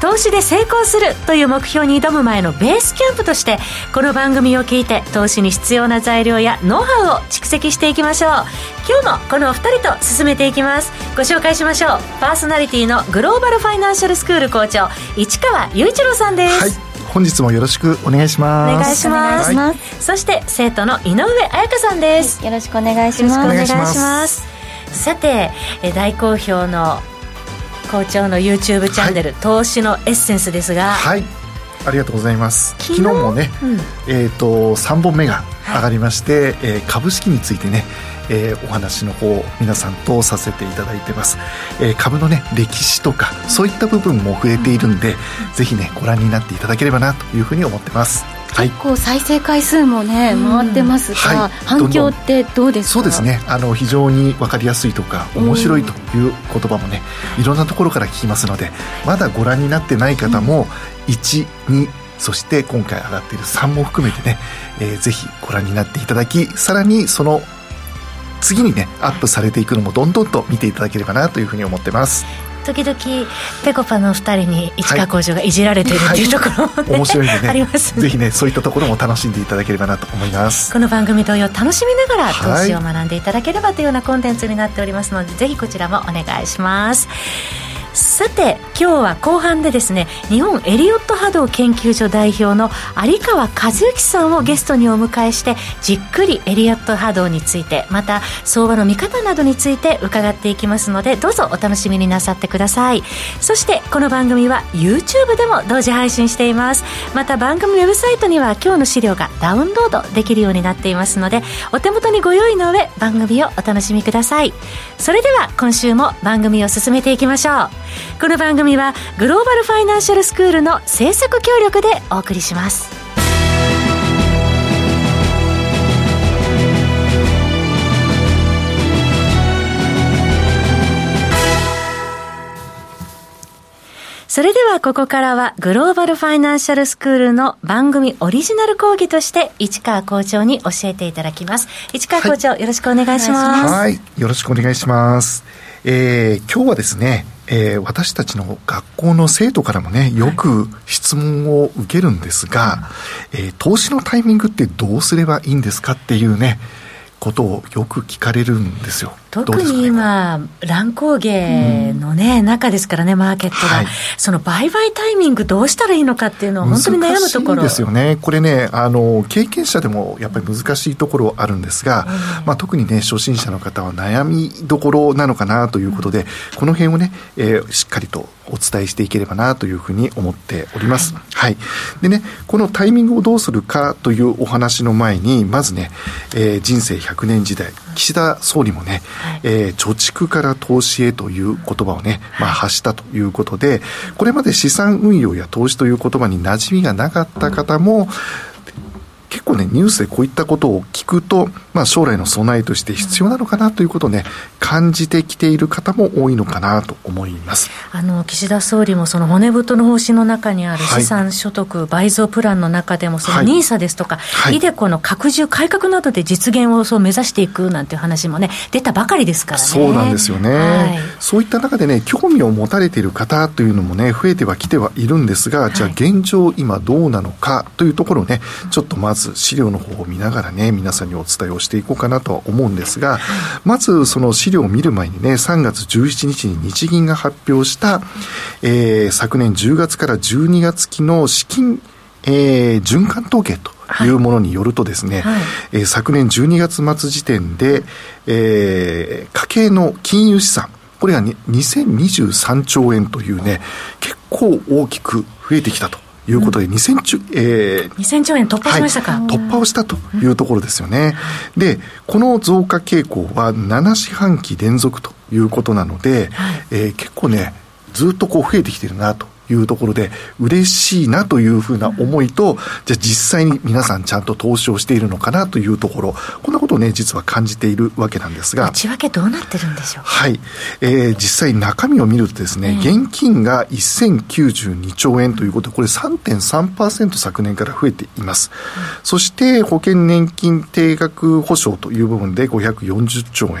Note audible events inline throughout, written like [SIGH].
投資で成功するという目標に挑む前のベースキャンプとしてこの番組を聞いて投資に必要な材料やノウハウを蓄積していきましょう。今日もこのお二人と進めていきます。ご紹介しましょう。パーソナリティのグローバルファイナンシャルスクール校長市川雄一郎さんです、はい。本日もよろしくお願いします。お願いします、はい、そして生徒の井上彩香さんです、はい、よろしくお願いします。お願いします。さて大好評の校長の YouTube チャンネル、はい、投資のエッセンスですが。はい。ありがとうございます。昨日？もね、うん、えっ、ー、と3本目が上がりまして、はい、えー、株式についてねえー、お話の方皆さんとさせていただいてます、えー、株のね歴史とかそういった部分も触れているんで、うん、ぜひねご覧になっていただければなというふうに思ってます結構再生回数もね、回ってますが、はい、反響ってどうですか？そうですね。あの非常に分かりやすいとか面白いという言葉もね、いろんなところから聞きますのでまだご覧になってない方も12そして今回上がっている3も含めてね、えー、ぜひご覧になっていただきさらにその次にねアップされていくのもどんどんと見ていただければなというふうに思ってます時々ぺこぱの2人に市川工場がいじられているっていうところも、ね、面白いんでね。ありますぜひねそういったところも楽しんでいただければなと思います。この番組同様楽しみながら投資を学んでいただければというようなコンテンツになっておりますので、ぜひこちらもお願いしますさて今日は後半でですね日本エリオット波動研究所代表の有川和幸さんをゲストにお迎えしてじっくりエリオット波動についてまた相場の見方などについて伺っていきますのでどうぞお楽しみになさってください。そしてこの番組は YouTube でも同時配信しています。また番組ウェブサイトには今日の資料がダウンロードできるようになっていますのでお手元にご用意の上番組をお楽しみください。それでは今週も番組を進めていきましょう。この番組はグローバルファイナンシャルスクールの制作協力でお送りしますそれではここからはグローバルファイナンシャルスクールの番組オリジナル講義として市川校長に教えていただきます。市川校長、はい、よろしくお願いします。はい、よろしくお願いします。えー、今日はですね、えー、私たちの学校の生徒からもね、よく質問を受けるんですが、はい、えー、投資のタイミングってどうすればいいんですかっていうね、ことをよく聞かれるんですよ。特に今、ね、乱高下のね、うん、中ですからね、マーケットが、はい、その売買タイミングどうしたらいいのかっていうのは本当に悩むところ。ですよね。これね、あの、経験者でもやっぱり難しいところあるんですが、うん、まあ特にね、初心者の方は悩みどころなのかなということで、うん、この辺をね、えー、しっかりとお伝えしていければなというふうに思っております。はい、はい。でね、このタイミングをどうするかというお話の前に、まずね、えー、人生100年時代、岸田総理もね、はい、えー、貯蓄から投資へという言葉をね、まあ、発したということで、これまで資産運用や投資という言葉に馴染みがなかった方も、結構ね、ニュースでこういったことを聞くと、まあ、将来の備えとして必要なのかなということをね、感じてきている方も多いのかなと思います。あの岸田総理も、その骨太の方針の中にある資産所得倍増プランの中でも、その NISA ですとか、はい、イデコの拡充、改革などで実現をそう目指していくなんていう話もね、出たばかりですからね。そうなんですよね、はい、そういった中でね、興味を持たれている方というのもね、増えてはきてはいるんですが、じゃあ、現状、今どうなのかというところをね、ちょっとまず資料の方を見ながらね、皆さんにお伝えをしていこうかなとは思うんですが、まずその資料を見る前にね、3月17日に日銀が発表した、えー、昨年10月から12月期の資金、えー、循環統計というものによるとですね、はいえー、昨年12月末時点で、えー、家計の金融資産、これが、ね、2023兆円というね、結構大きく増えてきたと。いうことで2000兆、えー、2000兆円突破しましたか、はい、突破をしたというところですよね。で、この増加傾向は7四半期連続ということなので、はい、えー、結構ね、ずっとこう増えてきてるなというところで嬉しいなというふうな思いと、じゃあ実際に皆さんちゃんと投資をしているのかなというところこんなことをね実は感じているわけなんですが。内訳どうなってるんでしょうはい、えー、実際中身を見るとですね、えー、現金が1092兆円ということでこれ3.3%昨年から増えています、うん、そして保険年金定額保証という部分で540兆円、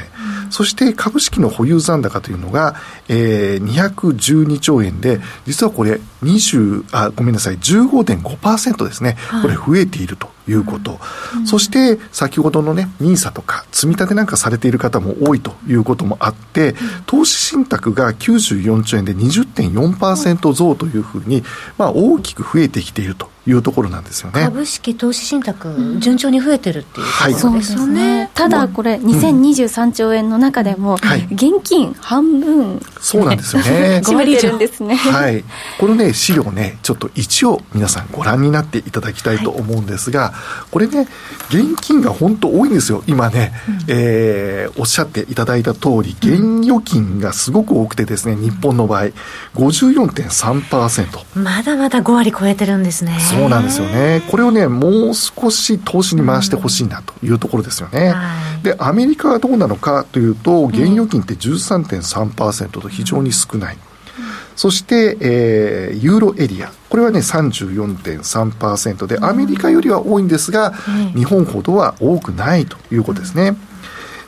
うん、そして株式の保有残高というのが、えー、212兆円で実はこれ20あごめんなさい15.5%ですね、はい、これ増えているということ、うん、そして先ほどのね NISA とか積み立てなんかされている方も多いということもあって、うん、投資信託が94兆円で20.4%増というふうに、まあ、大きく増えてきているというところなんですよね。株式投資信託、順調に増えてるっていうところですよね、はい、ただこれ、2023兆円の中でも、現金半分、そうなんですよね。[LAUGHS] 占めてるんですね、[LAUGHS] はい、このね資料ねちょっと一応皆さんご覧になっていただきたいと思うんですが、はい、これね現金が本当多いんですよ今ね、うん、えー、おっしゃっていただいた通り現預金がすごく多くてですね日本の場合54.3%まだまだ5割超えてるんですねそうなんですよね。これをね、もう少し投資に回してほしいなというところですよね。うん、で、アメリカはどうなのかというと、現預金って13.3%と非常に少ない。うん、そして、えー、ユーロエリア。これはね、34.3%で、アメリカよりは多いんですが、うん、日本ほどは多くないということですね。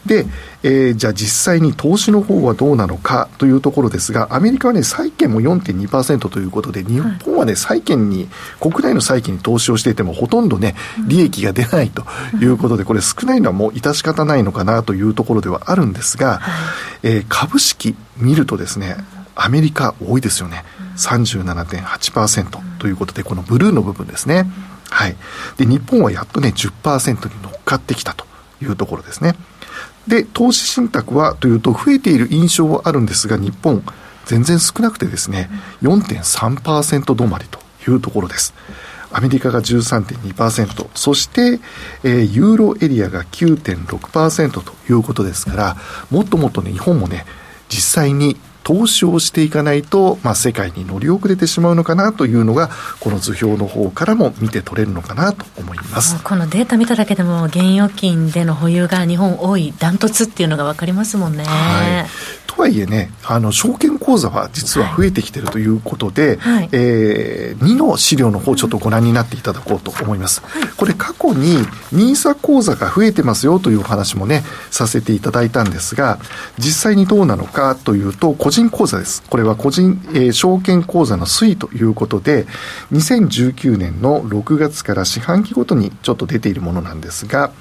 で、えー、じゃあ実際に投資の方はどうなのかというところですが、アメリカはね、債券も4.2%ということで、日本はね、債券に、国内の債券に投資をしていても、ほとんどね、利益が出ないということで、これ少ないのはもう致し方ないのかなというところではあるんですが、えー、株式見るとですね、アメリカ多いですよね。37.8%ということで、このブルーの部分ですね。はい。で、日本はやっとね、10%に乗っかってきたというところですね。で、投資信託はというと、増えている印象はあるんですが、日本、全然少なくてですね、4.3%止まりというところです。アメリカが13.2%、そして、えー、ユーロエリアが9.6%ということですから、もっともっとね、日本もね、実際に投資をしていかないと、まあ、世界に乗り遅れてしまうのかなというのが、この図表の方からも見て取れるのかなと思いますこのデータ見ただけでも、現預金での保有が日本多い、ダントツっていうのが分かりますもんね。はいとはいえね、あの証券口座は実は増えてきているということで、はい、えー、2の資料の方ちょっとご覧になっていただこうと思います。はい、これ過去に NISA 口座が増えてますよというお話もね、させていただいたんですが、実際にどうなのかというと、個人口座です。これは個人、えー、証券口座の推移ということで、2019年の6月から四半期ごとにちょっと出ているものなんですが、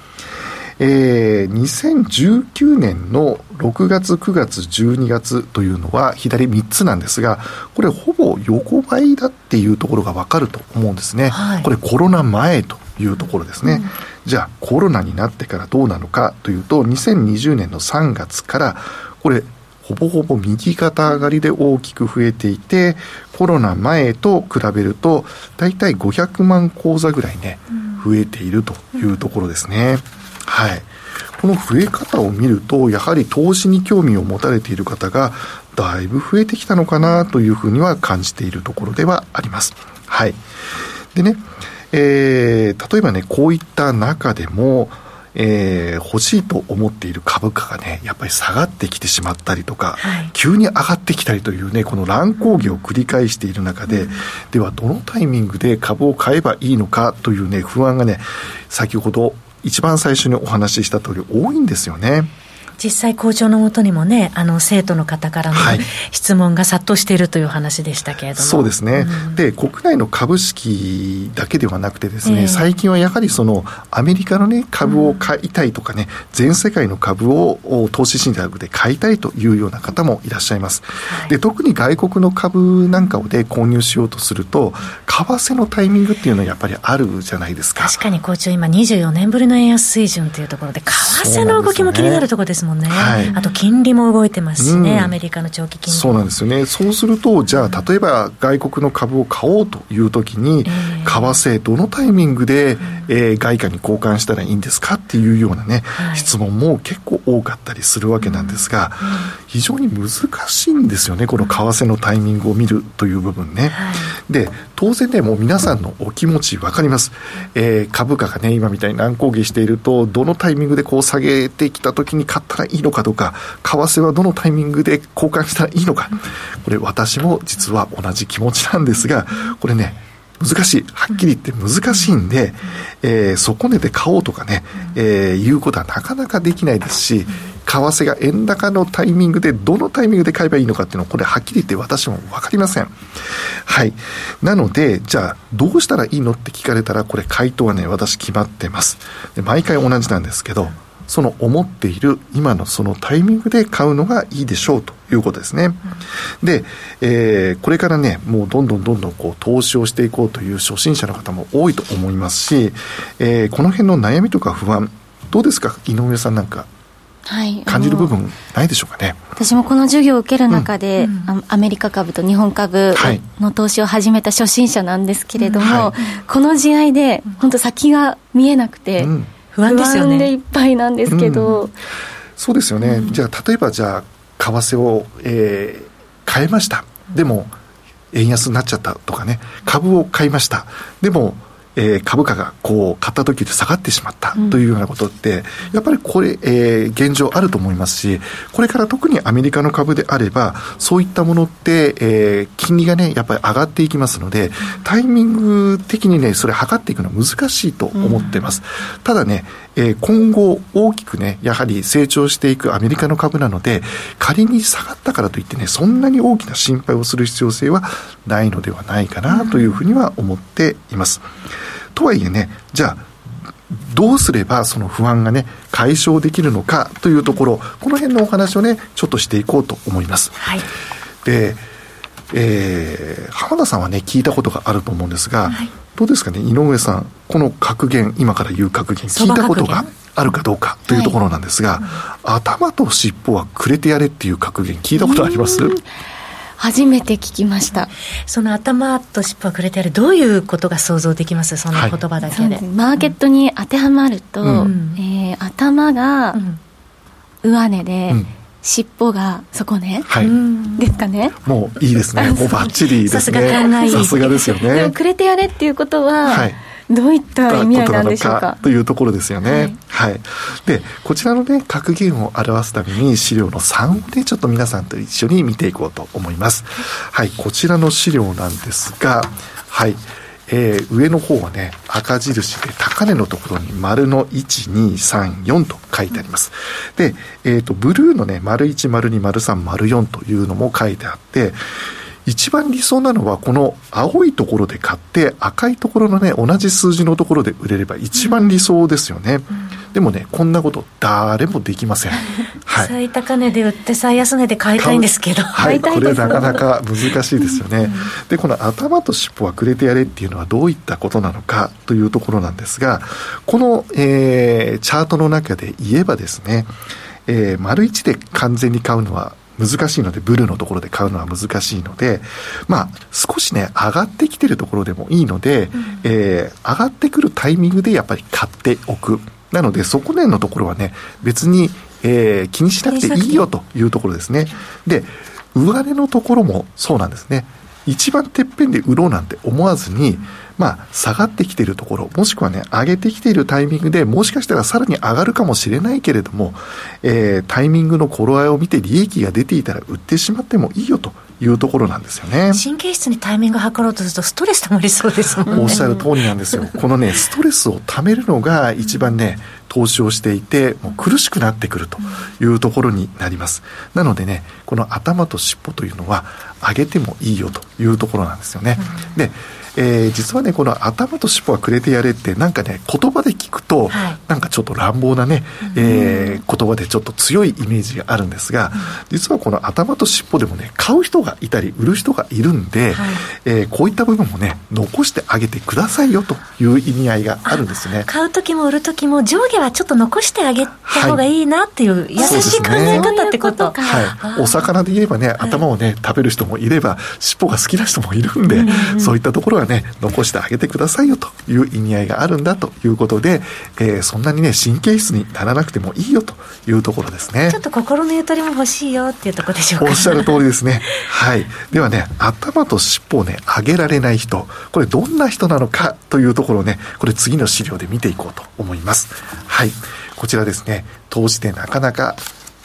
えー、2019年の6月、9月、12月というのは左3つなんですが、これほぼ横ばいだっていうところがわかると思うんですね。はい、これコロナ前というところですね。うん、じゃあコロナになってからどうなのかというと、2020年の3月から、これほぼほぼ右肩上がりで大きく増えていて、コロナ前と比べると、大体500万口座ぐらいね、増えているというところですね。はい。この増え方を見ると、やはり投資に興味を持たれている方が、だいぶ増えてきたのかなというふうには感じているところではあります。はい。でね、えー、例えばね、こういった中でも、えー、欲しいと思っている株価がね、やっぱり下がってきてしまったりとか、はい、急に上がってきたりというね、この乱高下を繰り返している中で、うん、ではどのタイミングで株を買えばいいのかというね、不安がね、先ほど一番最初にお話しした通り多いんですよね。実際校長のもとにもねあの生徒の方からの、質問が殺到しているという話でしたけれども。そうですね、うん、で国内の株式だけではなくてですね、えー、最近はやはりそのアメリカのね株を買いたいとかね、うん、全世界の株を投資信託で買いたいというような方もいらっしゃいます、はい、で特に外国の株なんかをで購入しようとすると為替のタイミングっていうのはやっぱりあるじゃないですか。確かに校長今24年ぶりの円安水準というところで為替の動きも気になるところですもんね、はい、あと金利も動いてますしね、うん、アメリカの長期金利そうなんですよね、そうすると、じゃあ、例えば外国の株を買おうというときに、為替、どのタイミングで、えー、外貨に交換したらいいんですかっていうようなね、はい、質問も結構多かったりするわけなんですが、非常に難しいんですよね、この為替のタイミングを見るという部分ね。はい、で当然ね、もう皆さんのお気持ち分かります、えー、株価がね、今みたいに乱高下していると、どのタイミングでこう下げてきた時に買ったらいいのかとか、為替はどのタイミングで交換したらいいのか、これ、私も実は同じ気持ちなんですが、これね、難しい。はっきり言って難しいんで、えー、底値で買おうとかね、えー、いうことはなかなかできないですし、為替が円高のタイミングで、どのタイミングで買えばいいのかっていうのは、これはっきり言って私も分かりません。はい。なので、じゃあ、どうしたらいいのって聞かれたら、これ回答はね、私決まってます。で毎回同じなんですけど、その思っている今のそのタイミングで買うのがいいでしょうということですね。で、えー、これからね、もうどんどんどんどんこう投資をしていこうという初心者の方も多いと思いますし、えー、この辺の悩みとか不安、どうですか？井上さんなんか。はい、感じる部分ないでしょうかね？私もこの授業を受ける中で、うん、アメリカ株と日本株の投資を始めた初心者なんですけれども、はい、この試合で本当先が見えなくて、不安ですよね。でいっぱいなんですけど、うん、そうですよね、じゃあ例えばじゃあ為替を、えー、変えました。でも円安になっちゃったとかね。株を買いました。でもえー、株価がこう買った時で下がってしまったというようなことって、やっぱりこれ、えー、現状あると思いますし、これから特にアメリカの株であれば、そういったものって、えー、金利がね、やっぱり上がっていきますので、タイミング的にね、それ測っていくのは難しいと思ってます。ただね、えー、今後大きくね、やはり成長していくアメリカの株なので、仮に下がったからといってね、そんなに大きな心配をする必要性はないのではないかなというふうには思っています。とはいえね、じゃあ、どうすればその不安がね、解消できるのかというところ、この辺のお話をね、ちょっとしていこうと思います。はい、で、えー、浜田さんはね、聞いたことがあると思うんですが、はい、どうですかね、井上さん、この格言、今から言う格言、聞いたことがあるかどうかというところなんですが、はい、頭と尻尾はくれてやれっていう格言、聞いたことあります？初めて聞きました。その頭と尻尾はくれてやるどういうことが想像できます？その言葉だけで。はい、マーケットに当てはまると、うん、えー、頭が上値で、うん。尻尾が底ね、はい、ですかね？もういいですね。もうバッチリですね。さすが考えさすがですよね。でもくれてやれっていうことは、はいどういった意味合いなんでしょうかというところですよね。はい、はい。で、こちらのね、格言を表すために資料の3でちょっと皆さんと一緒に見ていこうと思います。はい、こちらの資料なんですが、はい。えー、上の方はね、赤印で高値のところに丸の1、2、3、4と書いてあります。で、えっ、ー、と、ブルーのね、丸1、丸2、丸3、丸4というのも書いてあって、一番理想なのはこの青いところで買って赤いところのね同じ数字のところで売れれば一番理想ですよね、うん、でもねこんなこと誰もできません、[LAUGHS] はい、最高値で売って最安値で買いたいんですけど。はい。これなかなか難しいですよね、うん、でこの頭と尻尾はくれてやれっていうのはどういったことなのかというところなんですがこの、えー、チャートの中で言えばですねえー、丸1で完全に買うのは難しいので、ブルーのところで買うのは難しいので、まあ、少しね、上がってきてるところでもいいので、うん、えー、上がってくるタイミングでやっぱり買っておく。なので、底値のところはね、別に、えー、気にしなくていいよというところですね。で、上値のところもそうなんですね。一番てっぺんで売ろうなんて思わずに、まあ、下がってきているところ、もしくはね、上げてきているタイミングでもしかしたらさらに上がるかもしれないけれども、えー、タイミングの頃合いを見て利益が出ていたら売ってしまってもいいよというところなんですよね。神経質にタイミングを測ろうとするとストレス溜まりそうですもんね。おっしゃる通りなんですよ。このね、ストレスを溜めるのが一番ね、投資をしていて、もう苦しくなってくるというところになります。なのでね、この頭と尻尾というのは上げてもいいよというところなんですよね。で、えー、実はねこの頭と尻尾はくれてやれってなんかね言葉で聞くと、はい、なんかちょっと乱暴なね、うん、えー、言葉でちょっと強いイメージがあるんですが、うん、実はこの頭と尻尾でもね買う人がいたり売る人がいるんで、はい、えー、こういった部分もね残してあげてくださいよという意味合いがあるんですね。買う時も売る時も上下はちょっと残してあげた方がいいなっていう優しい考え方ってこと、はい、お魚で言えばね頭をね食べる人もいれば尻尾が好きな人もいるんで、そういったところはね残してあげてくださいよという意味合いがあるんだということで、えー、そんなにね神経質にならなくてもいいよというところですね。ちょっと心のゆとりも欲しいよっていうところでしょうか。おっしゃる通りですね。[LAUGHS] はい。ではね頭と尻尾をね上げられない人。これどんな人なのかというところをねこれ次の資料で見ていこうと思います。はい。こちらですね。投資でなかなか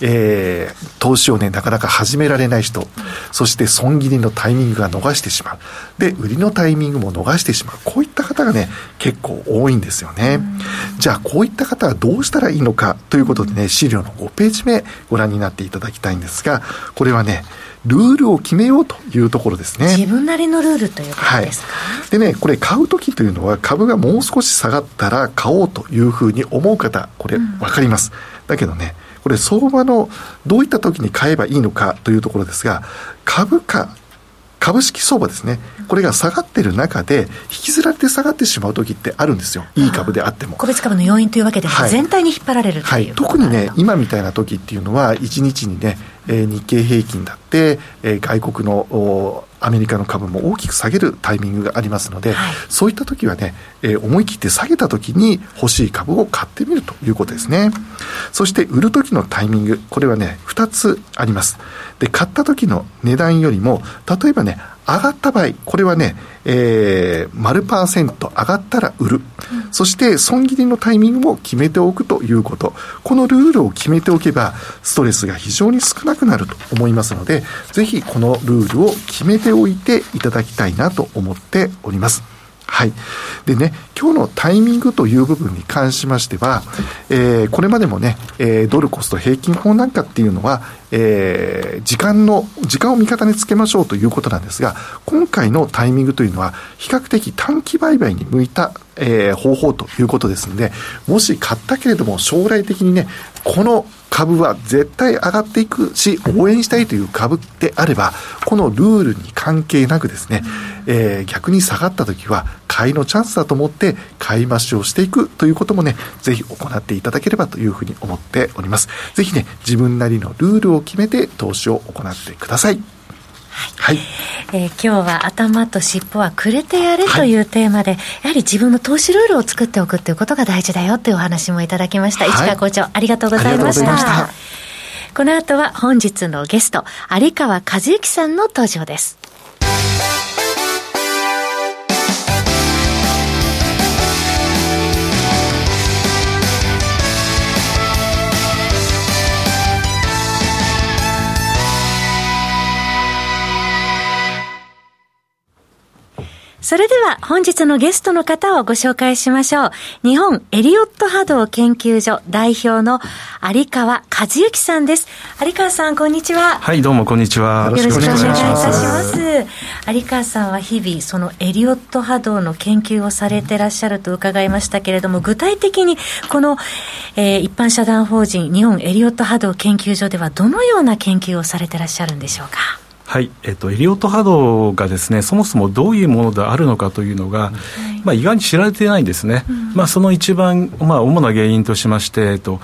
えー、投資をね、なかなか始められない人、そして損切りのタイミングが逃してしまう。で、売りのタイミングも逃してしまう。こういった方がね、結構多いんですよね。じゃあ、こういった方はどうしたらいいのかということでね、資料の5ページ目ご覧になっていただきたいんですが、これはね、ルールを決めようというところですね。自分なりのルールということですか、はい、でね、これ買うときというのは株がもう少し下がったら買おうというふうに思う方、これ分かります。うん、だけどね、これ相場のどういった時に買えばいいのかというところですが、株価、株式相場ですね、これが下がってる中で、引きずられて下がってしまう時ってあるんですよ、いい株であっても。個別株の要因というわけではい、全体に引っ張られるはい、特にね、今みたいな時っていうのは、1日にね、えー、日経平均だって、えー、外国のアメリカの株も大きく下げるタイミングがありますので、はい、そういった時はね、えー、思い切って下げた時に欲しい株を買ってみるということですね。そして売る時のタイミング、これはね、2つあります。で、買った時の値段よりも、例えばね、上がった場合、これはね、えー、丸パーセント上がったら売る、うん、そして損切りのタイミングも決めておくということ、このルールを決めておけば、ストレスが非常に少なくなると思いますので、ぜひこのルールを決めておいていただきたいなと思っております。はい。でね、今日のタイミングという部分に関しましては、えー、これまでもね、えー、ドルコスト平均法なんかっていうのは、えー、時間の、時間を味方につけましょうということなんですが、今回のタイミングというのは、比較的短期売買に向いた、えー、方法ということですので、もし買ったけれども将来的にね、この株は絶対上がっていくし、応援したいという株であれば、このルールに関係なくですね、えー、逆に下がった時は、買いのチャンスだと思って、買い増しをしていくということもね、ぜひ行っていただければというふうに思っております。ぜひね、自分なりのルールを決めて投資を行ってください。はい、えー、今日は頭と尻尾はくれてやれというテーマで、はい、やはり自分の投資ルールを作っておくということが大事だよというお話もいただきました、はい、市川校長ありがとうございました。この後は本日のゲスト有川和幸さんの登場ですそれでは本日のゲストの方をご紹介しましょう。日本エリオット波動研究所代表の有川和幸さんです。有川さん、こんにちは。はい、どうもこんにちは。よろしくお願いいたします。有川さんは日々、そのエリオット波動の研究をされてらっしゃると伺いましたけれども、具体的にこの、えー、一般社団法人日本エリオット波動研究所ではどのような研究をされてらっしゃるんでしょうか？はい、えっと、エリオット波動がですね、そもそもどういうものであるのかというのが、はい、まあ、意外に知られていないんですね。うん、まあ、その一番、まあ、主な原因としまして、えっと、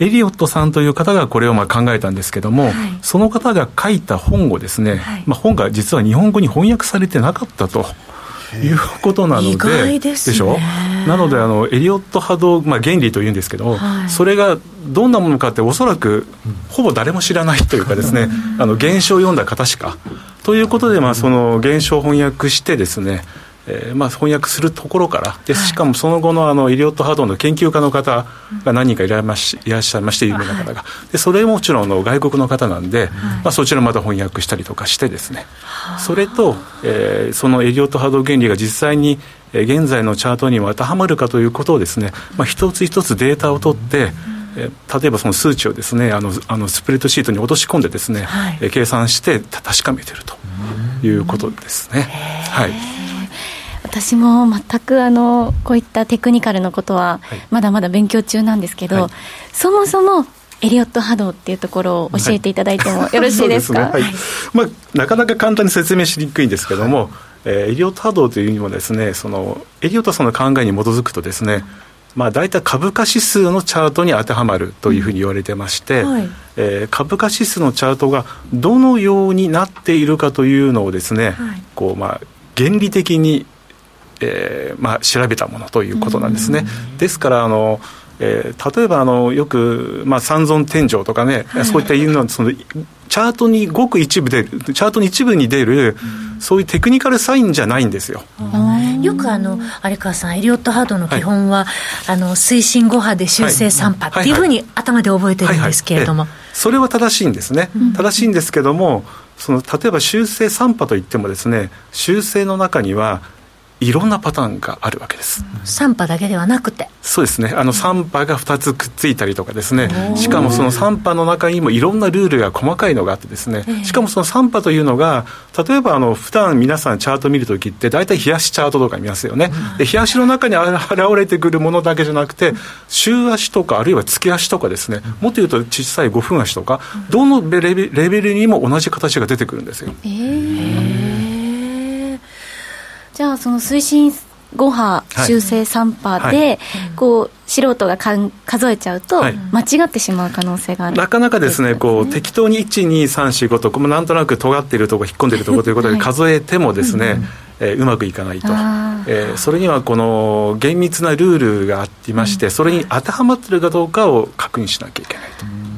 エリオットさんという方がこれをまあ考えたんですけども、はい、その方が書いた本をですね、はい、まあ、本が実は日本語に翻訳されてなかったと。いうことなので、でしょ？なのであの、エリオット波動、まあ、原理というんですけど、はい、それがどんなものかって、おそらくほぼ誰も知らないというかですね、あの現象を読んだ方しか。ということで、まあ、その現象を翻訳してですね、えーまあ、翻訳するところからでしかもその後のあのイリオット波動の研究家の方が何人かいらっしゃいまして有名な方が。でそれももちろんの外国の方なんで、まあ、そちらまた翻訳したりとかしてですね。それと、えー、そのエリオット波動原理が実際に現在のチャートにも当てはまるかということをですね、まあ、一つ一つデータを取って、え例えばその数値をですねあのあのスプレッドシートに落とし込んでですね、はい、計算して確かめてるということですね。はい私も全くあのこういったテクニカルのことはまだまだ勉強中なんですけど、はい、そもそもエリオット波動っていうところを教えていただいてもよろしいですか、ね。はい、まあ、なかなか簡単に説明しにくいんですけども、えー、エリオット波動というにもですねそのエリオットさんの考えに基づくとですね、まあ、大体株価指数のチャートに当てはまるというふうに言われてまして、はい、えー、株価指数のチャートがどのようになっているかというのをですね、はい、こうまあ原理的に、えーまあ、調べたものということなんですね。ですからあのえー、例えばあのよく、まあ、三尊天井とかね、はい、そういったいうのはそのチャートにごく一部でチャートに一部に出る、うん、そういうテクニカルサインじゃないんですよ。よくあの有川さんエリオットハードの基本は、はい、あの推進5波で修正3波っていうふうに頭で覚えてるんですけれども、それは正しいんですね、正しいんですけどもその例えば修正3波といってもですね修正の中にはいろんなパターンがあるわけです。3波だけではなくて。そうですね。あの3波が2つくっついたりとかですね。しかもその3波の中にもいろんなルールが細かいのがあってですね。しかもその3波というのが例えばあの普段皆さんチャート見るときって大体冷やしチャートとか見ますよね。で冷やしの中に現れてくるものだけじゃなくて週足とかあるいは月足とかですね。もっと言うと小さい5分足とかどのレベルにも同じ形が出てくるんですよ。えーじゃあその推進5波、修正3波で、はい、こう素人がかん数えちゃうと、間違ってしまう可能性がある、なかなかですね、こう適当に1、2、3、4、5と、なんとなく尖っているところ、引っ込んでいるところということで数えてもですね、はい、えー、うまくいかないと、えー、それにはこの厳密なルールがありまして、それに当てはまっているかどうかを確認しなきゃいけないと。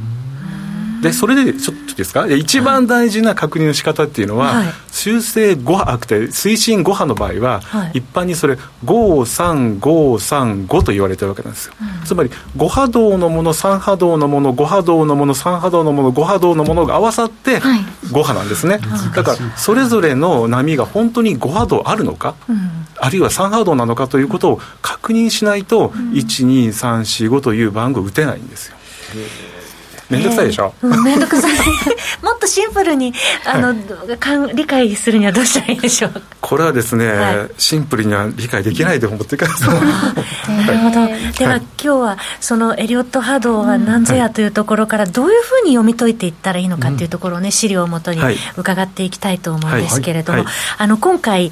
でそれでちょっとですか？一番大事な確認の仕方っていうのは、はい、修正5波あくて推進5波の場合は、はい、一般にそれ53535と言われてるわけなんですよ、うん、つまり5波動のもの3波動のもの5波動のもの3波動のもの5波動のものが合わさって5波なんですね、はい、だからそれぞれの波が本当に5波動あるのか、うん、あるいは3波動なのかということを確認しないと、うん、12345という番号打てないんですよ。面倒くさいでしょ、えー、面倒くさい。[LAUGHS] もっとシンプルにあの、かん理解するにはどうしたらいいでしょうこれはですね、はい、シンプルには理解できないと思ってくださいなるほど。では、はい、今日はそのエリオット波動は何ぞやというところからどういうふうに読み解いていったらいいのかというところをね資料をもとに伺っていきたいと思うんですけれども、あの今回、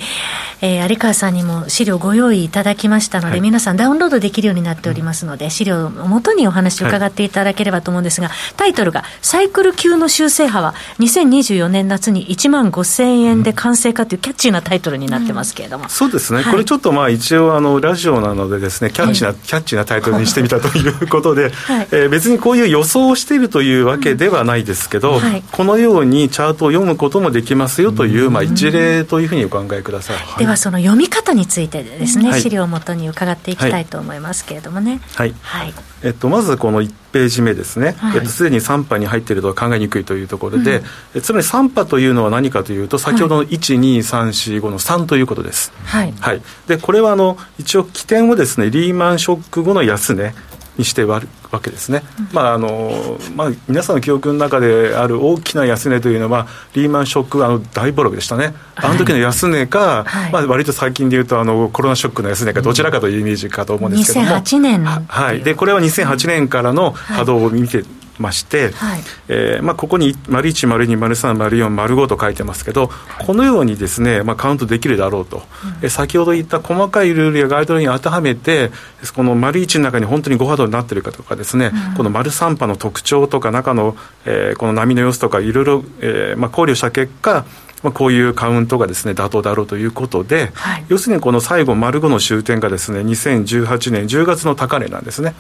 えー、有川さんにも資料ご用意いただきましたので、皆さんダウンロードできるようになっておりますので資料をもとにお話を伺っていただければと思うんですが、タイトルが、サイクル級の修正波は、2024年夏に1万5000円で完成かというキャッチーなタイトルになってますけれども、うん、そうですね、はい、これちょっとまあ一応あの、ラジオなのでですね、キャッチな、はい、キャッチなタイトルにしてみたということで、はい、えー、別にこういう予想をしているというわけではないですけど、うんはい、このようにチャートを読むこともできますよという、まあ、一例というふうにお考えください。では、その読み方についてですね、資料をもとに伺っていきたいと思いますけれどもね。はい、はいえっと、まずこの1ページ目ですね、はい、えっと、すでに3波に入っているとは考えにくいというところで、うん、つまり3波というのは何かというと、先ほどの1、2、3、4、5の3ということです。はい、はい、でこれはあの一応、起点をですねリーマンショック後の安値、にしてわわけですね、うん、まああのまあ、皆さんの記憶の中である大きな安値というのは、リーマンショックあの大ボロでしたね、あの時の安値か、はい、まあ割と最近でいうとあのコロナショックの安値か、どちらかというイメージかと思うんですけども、2008年はい、でこれは2008年からの波動を見て、まして、はい、えー、まあ、ここに丸1、丸2、丸3、丸4、丸5と書いてますけど、このようにですね、まあ、カウントできるだろうと、うん、先ほど言った細かいルールやガイドラインに当てはめて、この丸1の中に本当に5波動になっているかとかですね、うん、この丸3波の特徴とか、中の、えー、この波の様子とか、いろいろ、えーまあ、考慮した結果、まあ、こういうカウントがですね妥当だろうということで、はい、要するにこの最後、丸5の終点がですね2018年10月の高値なんですね。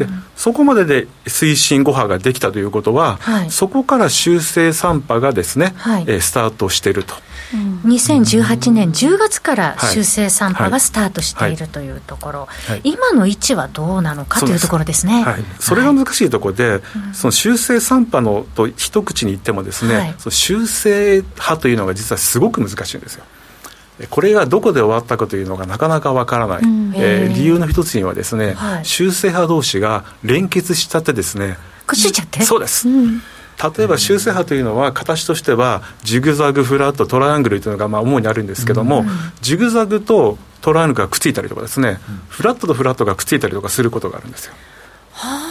でそこまでで推進5波ができたということは、はい、そこから修正3波がですね、はい、えー、スタートしていると。2018年10月から修正3波がスタートしているというところ、今の位置はどうなのかというところですね。はい、それが難しいところで、その修正3波のと一口に言ってもですね、その修正波というのが実はすごく難しいんですよ。これがどこで終わったかというのがなかなかわからない、うん、えー、理由の一つにはですね、はい、修正派同士が連結しちゃってですねくっついちゃって？そうです、うん。例えば修正波というのは形としてはジグザグフラットトライアングルというのがまあ主にあるんですけども、ジグザグとトランクがくっついたりとかですね、フラットとフラットがくっついたりとかすることがあるんですよ。はあ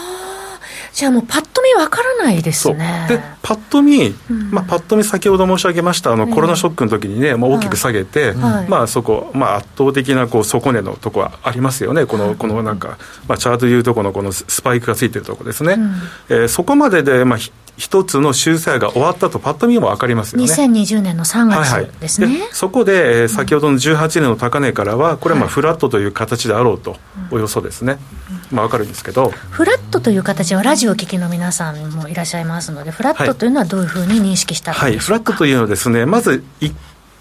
じゃあもうパッと見わからないですね。で、パッと見、うん、まあ、パッと見先ほど申し上げました、あの、コロナショックの時にね、まあ、大きく下げて、はい、まあ、そこ、まあ、圧倒的な、こう、底値のとこはありますよね。この、このなんか、まあ、チャートでいうとこの、このスパイクがついてるとこですね。うん、えー、そこまでで、まあ、一つの修正が終わったと、パッと見も分かりますよね。2020年の3月ですね。はいはい、そこで、えー、先ほどの18年の高値からは、これはまあフラットという形であろうと、およそですね。まあ、分かるんですけど。フラットという形は、ラジオ聴きの皆さんもいらっしゃいますので、フラットというのはどういうふうに認識したはい、フラットというのはですね、まずい、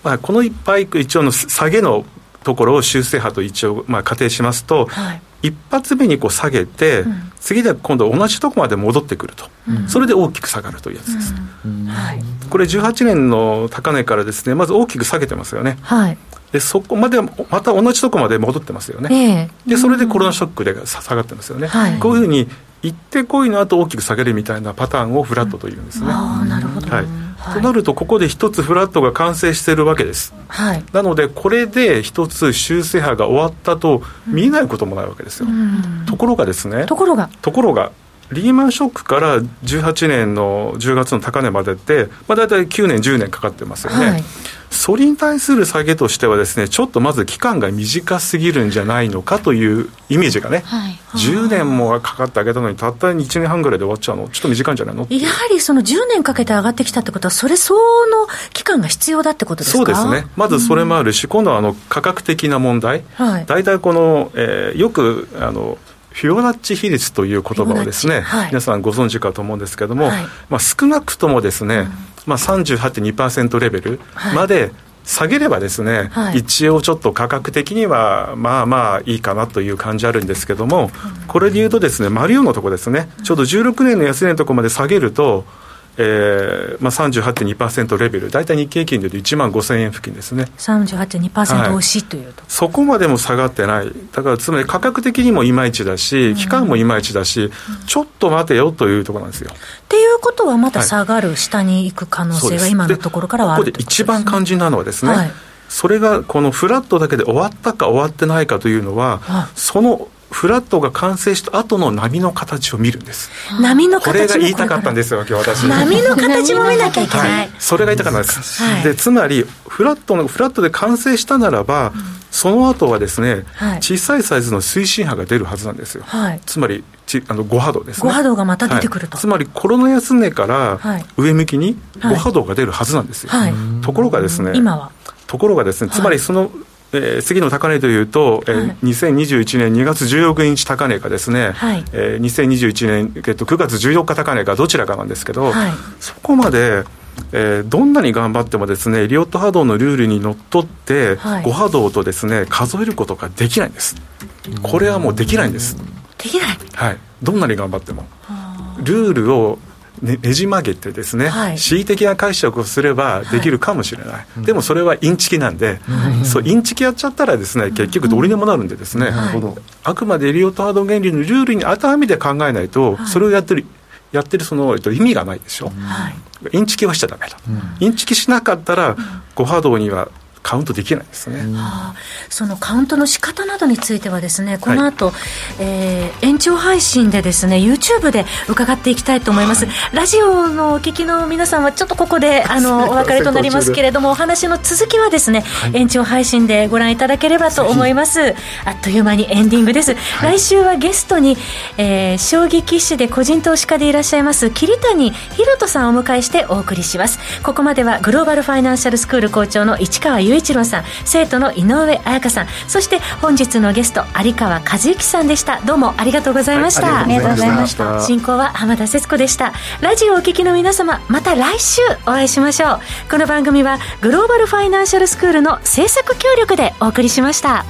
まあ、このいっぱい一応の下げのところを修正波と一応、まあ、仮定しますと、はい、一発目にこう下げて、うん、次で今度同じとこまで戻ってくると、うん、それで大きく下がるというやつです、うん。はい、これ18年の高値からですねまず大きく下げてますよね、はい、でそこまでまた同じとこまで戻ってますよね、えー、でそれでコロナショックで下がってますよね、はい、こういうふうに行ってこいの後大きく下げるみたいなパターンをフラットというんですね、ああなるほど、はいとなるとここで一つフラットが完成しているわけです、はい、なのでこれで一つ修正波が終わったと見えないこともないわけですよ、ところがですね。ところが。ところがリーマンショックから18年の10月の高値までって、まあ、大体9年、10年かかってますよね、はい、それに対する下げとしてはです、ね、ちょっとまず期間が短すぎるんじゃないのかというイメージがね、はい、10年もかかってあげたのに、たった1年半ぐらいで終わっちゃうの、ちょっと短いんじゃないの？やはりその10年かけて上がってきたってことは、それ相応の期間が必要だってことですか？そうですね、まずそれもあるし、うん、今度はあの価格的な問題、はい、大体この、えー、よくあのフィオナッチ比率という言葉をですね、はい、皆さんご存知かと思うんですけれども、はい、まあ、少なくともですね、うん、まあ、38.2%レベルまで下げればですね、はい、一応ちょっと価格的にはまあまあいいかなという感じあるんですけども、これでいうとですね、マリオのとこですね、ちょうど16年の安値のところまで下げると、えーまあ、38.2%レベル、大体日経平均でいうと1万5000円付近ですね。38.2%押しというと、はい、そこまでも下がってない、だからつまり価格的にもいまいちだし、期間もいまいちだし、うん、ちょっと待てよというところなんですよ。っていうことは、また下がる、はい、下に行く可能性が今のところからはあるここで一番肝心なのはですね、はい、それがこのフラットだけで終わったか終わってないかというのは、そのフラットが完成した後の波の形を見るんです。波の形これが言いたかったんですよ今日私。波の形も見なきゃいけない、はい、それが言いたかったんです、はい、でつまりフラットのフラットで完成したならば、うん、その後はですね、はい、小さいサイズの推進波が出るはずなんですよ、つまりちあの5波動ですね。5波動がまた出てくると、つまりコロナ安値から上向きに5波動が出るはずなんですよ、ところがですね今は。ところがですねつまりその、えー、次の高値というと、えーはい、2021年2月16日高値かですね、はい。えー、2021年、えっと、9月14日高値かどちらかなんですけど、はい、そこまで、えー、どんなに頑張ってもですねエリオット波動のルールにのっとって、はい、5波動とですね数えることができないんです。これはもうできないんです。できない。はい。どんなに頑張っても。ルールをね、ねじ曲げてですね、はい、恣意的な解釈をすればできるかもしれない、はい、でもそれはインチキなんで、はい、そうインチキやっちゃったらですね結局どうにでもなるんでですね、あくまでエリオット・ハード原理のルールに当たる意味で考えないと、それをやってるやってるその、えっと、意味がないでしょ、インチキはしちゃだめだ、うん、インチキしなかったら、ご波動にはカウントできないですね、はあ、そのカウントの仕方などについてはですねこの後、はい、えー、延長配信でですね YouTube で伺っていきたいと思います、はい、ラジオのお聞きの皆さんはちょっとここで [LAUGHS] あのお別れとなりますけれどもお話の続きはですね、はい、延長配信でご覧いただければと思います。あっという間にエンディングです、来週はゲストに、えー、将棋棋士で個人投資家でいらっしゃいます桐谷博人さんをお迎えしてお送りします。ここまではグローバルファイナンシャルスクール校長の市川雄一郎さん生徒の井上彩香さんそして本日のゲスト有川和幸さんでした。どうもありがとうございました、はい、ありがとうございました。進行は浜田節子でした。ラジオをお聞きの皆様また来週お会いしましょう。この番組はグローバルファイナンシャルスクールの制作協力でお送りしました